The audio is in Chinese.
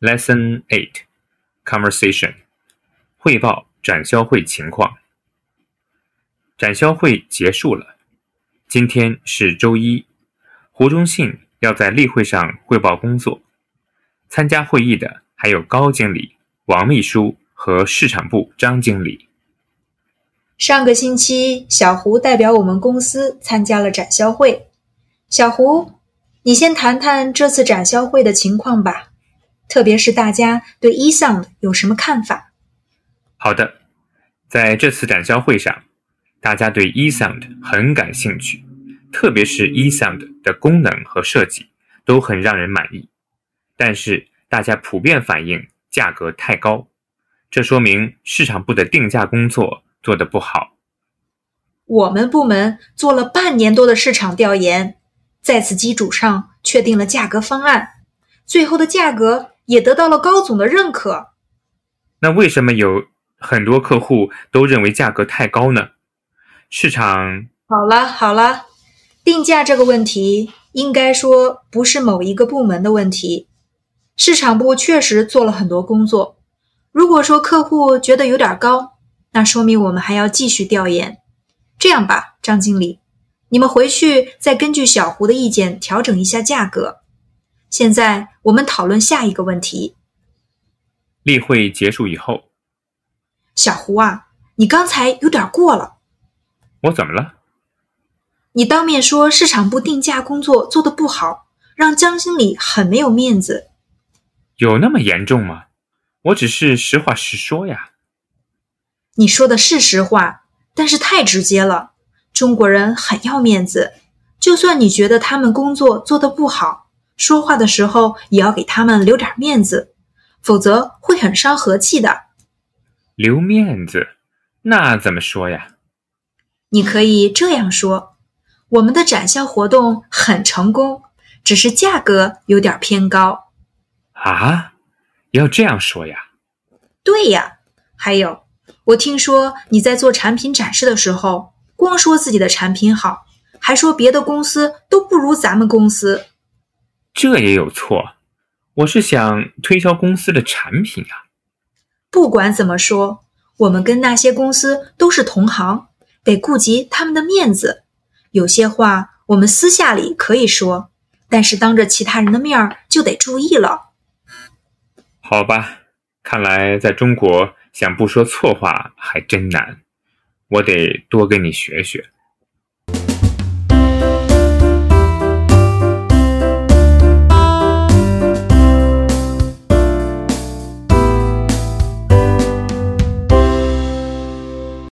Lesson Eight Conversation 汇报展销会情况。展销会结束了，今天是周一。胡忠信要在例会上汇报工作。参加会议的还有高经理、王秘书和市场部张经理。上个星期，小胡代表我们公司参加了展销会。小胡，你先谈谈这次展销会的情况吧，特别是大家对 eSound 有什么看法？好的，在这次展销会上，大家对 eSound 很感兴趣，特别是 eSound 的功能和设计都很让人满意。但是大家普遍反映价格太高，这说明市场部的定价工作。做得不好。我们部门做了半年多的市场调研，在此基础上确定了价格方案，最后的价格也得到了高总的认可。那为什么有很多客户都认为价格太高呢？市场好了好了，定价这个问题应该说不是某一个部门的问题，市场部确实做了很多工作。如果说客户觉得有点高。那说明我们还要继续调研。这样吧，张经理，你们回去再根据小胡的意见调整一下价格。现在我们讨论下一个问题。例会结束以后，小胡啊，你刚才有点过了。我怎么了？你当面说市场部定价工作做得不好，让江经理很没有面子。有那么严重吗？我只是实话实说呀。你说的是实话，但是太直接了。中国人很要面子，就算你觉得他们工作做得不好，说话的时候也要给他们留点面子，否则会很伤和气的。留面子？那怎么说呀？你可以这样说：我们的展销活动很成功，只是价格有点偏高。啊？要这样说呀？对呀。还有。我听说你在做产品展示的时候，光说自己的产品好，还说别的公司都不如咱们公司。这也有错？我是想推销公司的产品啊。不管怎么说，我们跟那些公司都是同行，得顾及他们的面子。有些话我们私下里可以说，但是当着其他人的面儿就得注意了。好吧，看来在中国。想不说错话还真难，我得多跟你学学。